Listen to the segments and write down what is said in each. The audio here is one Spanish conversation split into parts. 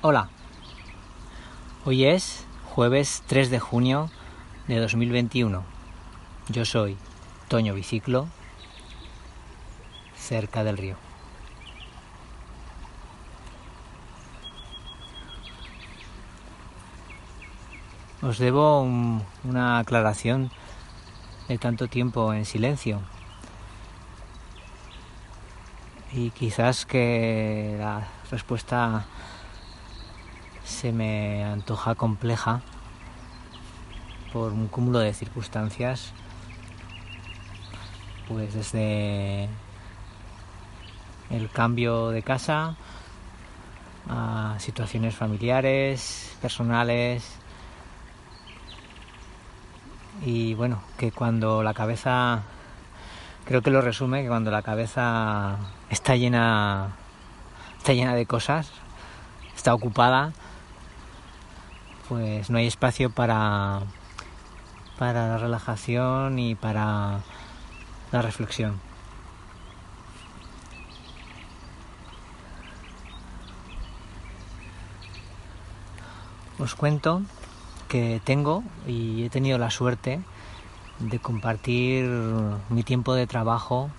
Hola, hoy es jueves 3 de junio de 2021. Yo soy Toño Biciclo, cerca del río. Os debo un- una aclaración de tanto tiempo en silencio. Y quizás que la respuesta se me antoja compleja por un cúmulo de circunstancias, pues desde el cambio de casa a situaciones familiares, personales, y bueno, que cuando la cabeza, creo que lo resume, que cuando la cabeza está llena, está llena de cosas, está ocupada, pues no hay espacio para, para la relajación y para la reflexión. Os cuento que tengo y he tenido la suerte de compartir mi tiempo de trabajo.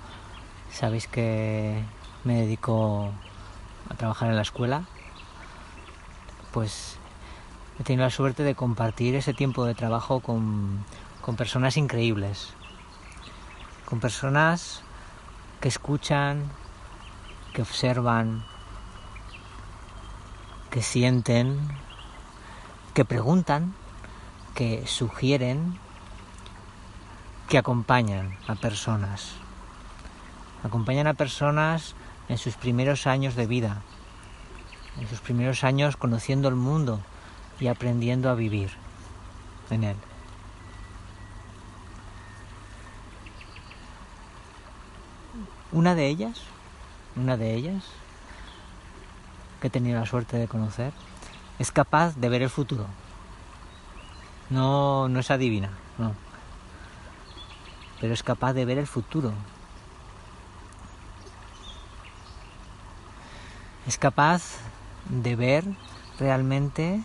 Sabéis que me dedico a trabajar en la escuela. Pues he tenido la suerte de compartir ese tiempo de trabajo con, con personas increíbles. Con personas que escuchan, que observan, que sienten, que preguntan, que sugieren, que acompañan a personas. Acompañan a personas en sus primeros años de vida, en sus primeros años conociendo el mundo y aprendiendo a vivir en él. Una de ellas, una de ellas, que he tenido la suerte de conocer, es capaz de ver el futuro. No, no es adivina, no. Pero es capaz de ver el futuro. Es capaz de ver realmente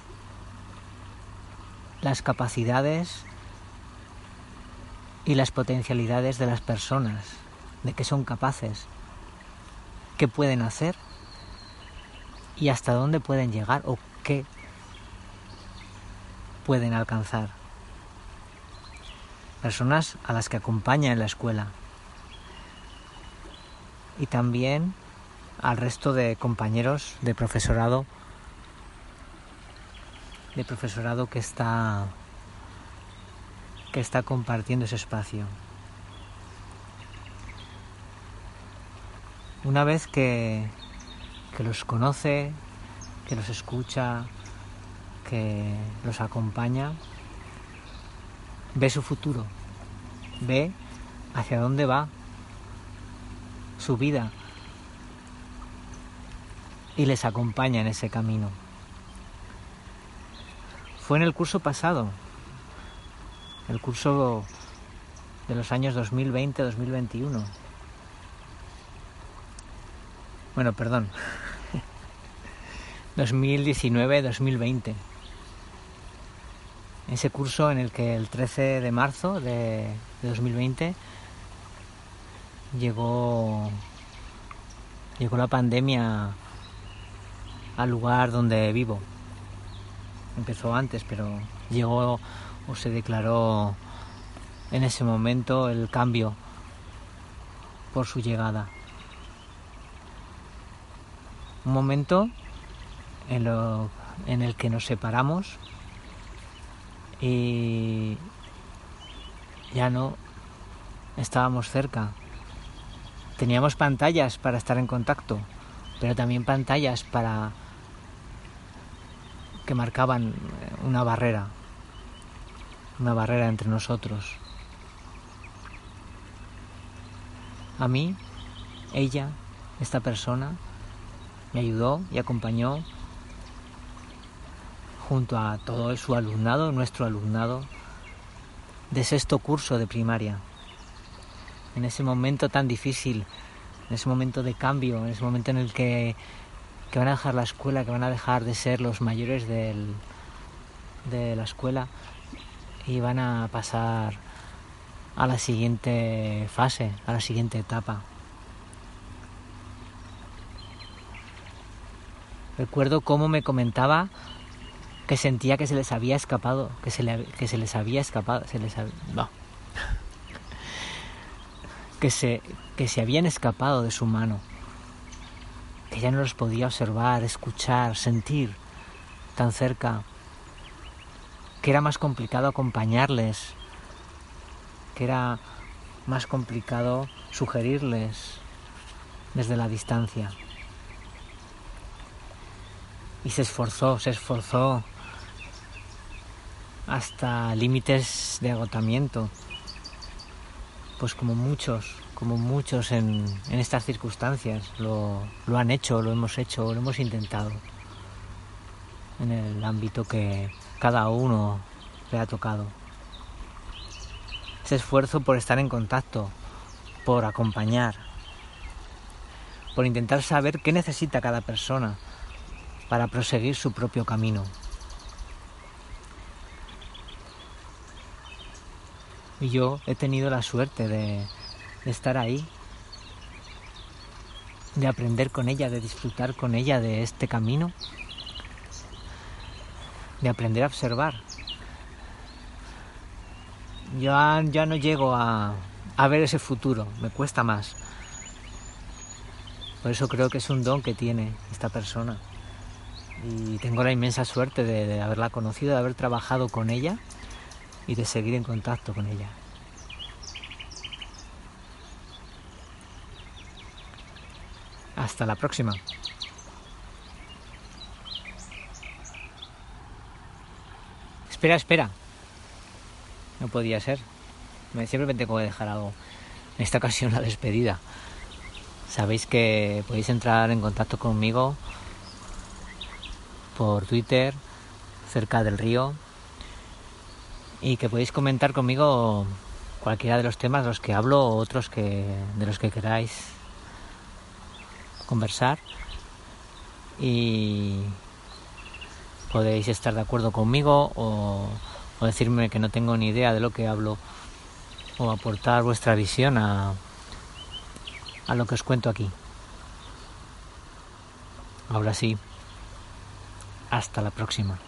las capacidades y las potencialidades de las personas, de qué son capaces, qué pueden hacer y hasta dónde pueden llegar o qué pueden alcanzar. Personas a las que acompaña en la escuela y también al resto de compañeros de profesorado de profesorado que está que está compartiendo ese espacio. Una vez que que los conoce, que los escucha, que los acompaña, ve su futuro, ve hacia dónde va su vida y les acompaña en ese camino. Fue en el curso pasado, el curso de los años 2020-2021. Bueno, perdón, 2019-2020. Ese curso en el que el 13 de marzo de, de 2020 llegó, llegó la pandemia al lugar donde vivo. Empezó antes, pero llegó o se declaró en ese momento el cambio por su llegada. Un momento en, lo, en el que nos separamos y ya no estábamos cerca. Teníamos pantallas para estar en contacto, pero también pantallas para que marcaban una barrera, una barrera entre nosotros. A mí, ella, esta persona, me ayudó y acompañó junto a todo su alumnado, nuestro alumnado, de sexto curso de primaria. En ese momento tan difícil, en ese momento de cambio, en ese momento en el que que van a dejar la escuela, que van a dejar de ser los mayores de la escuela y van a pasar a la siguiente fase, a la siguiente etapa. Recuerdo cómo me comentaba que sentía que se les había escapado, que se, les había escapado, se les no. que, se, que se habían escapado de su mano, que ya no los podía observar, escuchar, sentir tan cerca, que era más complicado acompañarles, que era más complicado sugerirles desde la distancia. Y se esforzó, se esforzó hasta límites de agotamiento, pues como muchos, como muchos en, estas circunstancias lo, lo han hecho, lo hemos hecho, lo hemos intentado en el ámbito que cada uno le ha tocado. Ese esfuerzo por estar en contacto, por acompañar, por intentar saber qué necesita cada persona para proseguir su propio camino. Y yo he tenido la suerte de, estar ahí, de aprender con ella, de disfrutar con ella de este camino, de aprender a observar. Yo ya no llego a, a ver ese futuro, me cuesta más. Por eso creo que es un don que tiene esta persona. Y tengo la inmensa suerte de haberla conocido, de haber trabajado con ella y de seguir en contacto con ella. Hasta la próxima. Espera, espera. No podía ser. Siempre me tengo que dejar algo. En esta ocasión la despedida. Sabéis que podéis entrar en contacto conmigo por Twitter, cerca del río, y que podéis comentar conmigo cualquiera de los temas de los que hablo o otros que, de los que queráis conversar y podéis estar de acuerdo conmigo o, decirme que no tengo ni idea de lo que hablo o aportar vuestra visión a, a lo que os cuento aquí. Ahora sí, hasta la próxima.